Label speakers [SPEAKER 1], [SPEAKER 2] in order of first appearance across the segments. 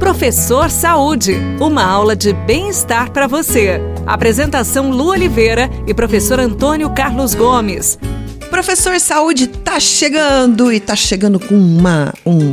[SPEAKER 1] Professor Saúde, uma aula de bem-estar para você. Apresentação Lu Oliveira e professor Antônio Carlos Gomes.
[SPEAKER 2] Professor Saúde tá chegando e tá chegando com uma um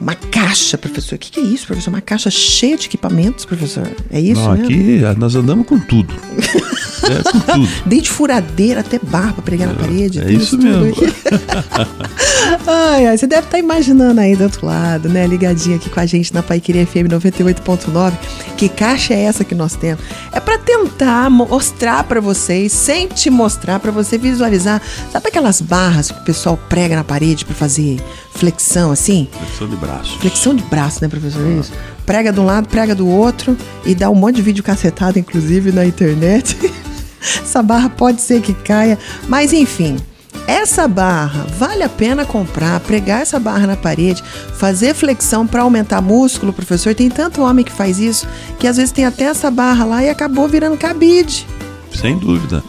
[SPEAKER 2] uma caixa, professor. O que, que, é isso, professor? Uma caixa cheia de equipamentos, professor? É isso Não,
[SPEAKER 3] mesmo? Aqui nós andamos com tudo.
[SPEAKER 2] é, com tudo. Desde furadeira até barra pra pregar é, na parede.
[SPEAKER 3] É isso mesmo.
[SPEAKER 2] ai, ai, você deve estar tá imaginando aí do outro lado, né? Ligadinho aqui com a gente na Paiqueria FM 98.9. Que caixa é essa que nós temos? É para tentar mostrar para vocês, sem te mostrar, para você visualizar. Sabe aquelas barras que o pessoal prega na parede para fazer flexão assim?
[SPEAKER 3] Flexão de braço.
[SPEAKER 2] Flexão de braço, né, professor? Ah. Isso. Prega de um lado, prega do outro e dá um monte de vídeo cacetado, inclusive, na internet. Essa barra pode ser que caia, mas enfim. Essa barra vale a pena comprar, pregar essa barra na parede, fazer flexão para aumentar músculo, professor. Tem tanto homem que faz isso que às vezes tem até essa barra lá e acabou virando cabide.
[SPEAKER 3] Sem dúvida.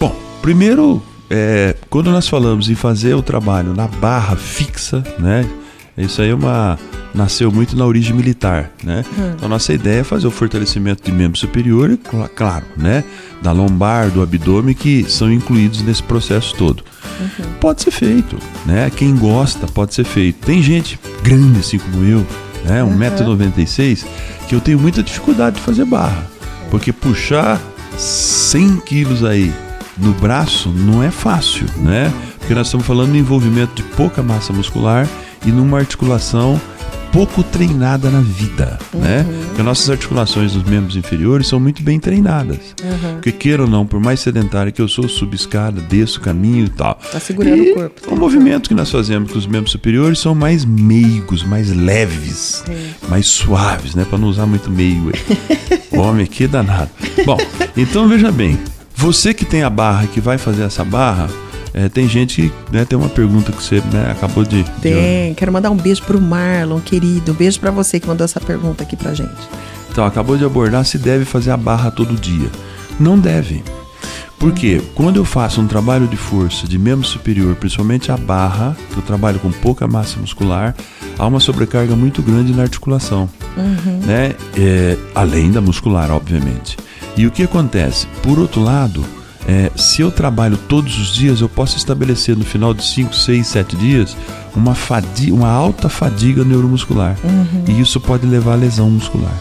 [SPEAKER 3] Bom, primeiro é, quando nós falamos em fazer o trabalho na barra fixa, né? Isso aí é uma nasceu muito na origem militar, né? Uhum. Então nossa ideia é fazer o fortalecimento de membro superior e claro, né, da lombar, do abdômen que são incluídos nesse processo todo. Uhum. Pode ser feito, né? Quem gosta pode ser feito. Tem gente grande assim como eu, né, 1,96m, que eu tenho muita dificuldade de fazer barra, porque puxar 100 quilos aí no braço não é fácil, né? Porque nós estamos falando de envolvimento de pouca massa muscular e numa articulação pouco treinada na vida, uhum. né? Porque nossas articulações dos membros inferiores são muito bem treinadas. Uhum. Porque queira ou não, por mais sedentário que eu sou, subo escada, desço caminho e tal.
[SPEAKER 2] Tá segurando e o corpo.
[SPEAKER 3] Tá? O movimento que nós fazemos com os membros superiores são mais meigos, mais leves, mais suaves, né? Para não usar muito meigo aí. o homem aqui é danado. Bom, então veja bem, você que tem a barra, que vai fazer essa barra, é, tem gente que né, tem uma pergunta que você né, acabou de.
[SPEAKER 2] Tem, de... quero mandar um beijo pro Marlon, querido. Um beijo para você que mandou essa pergunta aqui pra gente.
[SPEAKER 3] Então, acabou de abordar se deve fazer a barra todo dia. Não deve. Porque quando eu faço um trabalho de força de membro superior, principalmente a barra, que eu trabalho com pouca massa muscular, há uma sobrecarga muito grande na articulação, uhum. né? É, além da muscular, obviamente. E o que acontece? Por outro lado, é, se eu trabalho todos os dias, eu posso estabelecer no final de 5, 6, 7 dias uma, fadiga, uma alta fadiga neuromuscular. Uhum. E isso pode levar a lesão muscular.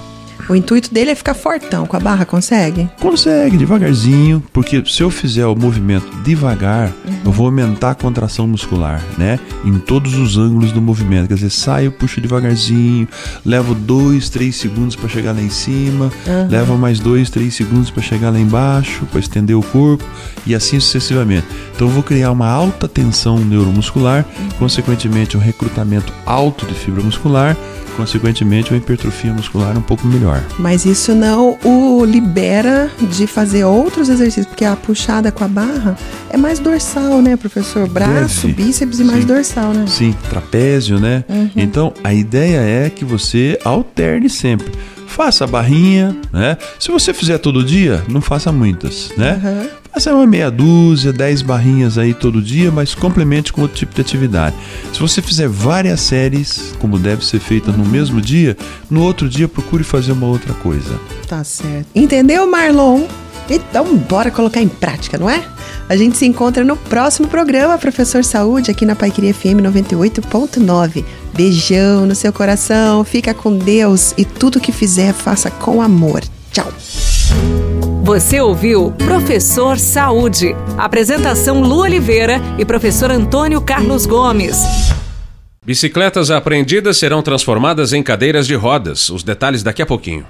[SPEAKER 2] O intuito dele é ficar fortão com a barra, consegue?
[SPEAKER 3] Consegue, devagarzinho, porque se eu fizer o movimento devagar. Eu vou aumentar a contração muscular, né? Em todos os ângulos do movimento. Quer dizer, saio, puxo devagarzinho, levo dois, três segundos para chegar lá em cima, uhum. levo mais dois, três segundos para chegar lá embaixo, para estender o corpo e assim sucessivamente. Então eu vou criar uma alta tensão neuromuscular, uhum. consequentemente um recrutamento alto de fibra muscular consequentemente uma hipertrofia muscular um pouco melhor.
[SPEAKER 2] Mas isso não o libera de fazer outros exercícios, porque a puxada com a barra é mais dorsal, né, professor? Braço, Deve. bíceps e Sim. mais dorsal, né?
[SPEAKER 3] Sim, trapézio, né? Uhum. Então a ideia é que você alterne sempre faça a barrinha, né? Se você fizer todo dia, não faça muitas, né? Uhum. Faça uma meia dúzia, dez barrinhas aí todo dia, mas complemente com outro tipo de atividade. Se você fizer várias séries, como deve ser feita no mesmo dia, no outro dia procure fazer uma outra coisa.
[SPEAKER 2] Tá certo. Entendeu, Marlon? Então, bora colocar em prática, não é? A gente se encontra no próximo programa, Professor Saúde, aqui na Paiqueria FM 98.9. Beijão no seu coração, fica com Deus e tudo que fizer, faça com amor. Tchau.
[SPEAKER 1] Você ouviu Professor Saúde. Apresentação Lu Oliveira e professor Antônio Carlos Gomes.
[SPEAKER 4] Bicicletas apreendidas serão transformadas em cadeiras de rodas. Os detalhes daqui a pouquinho.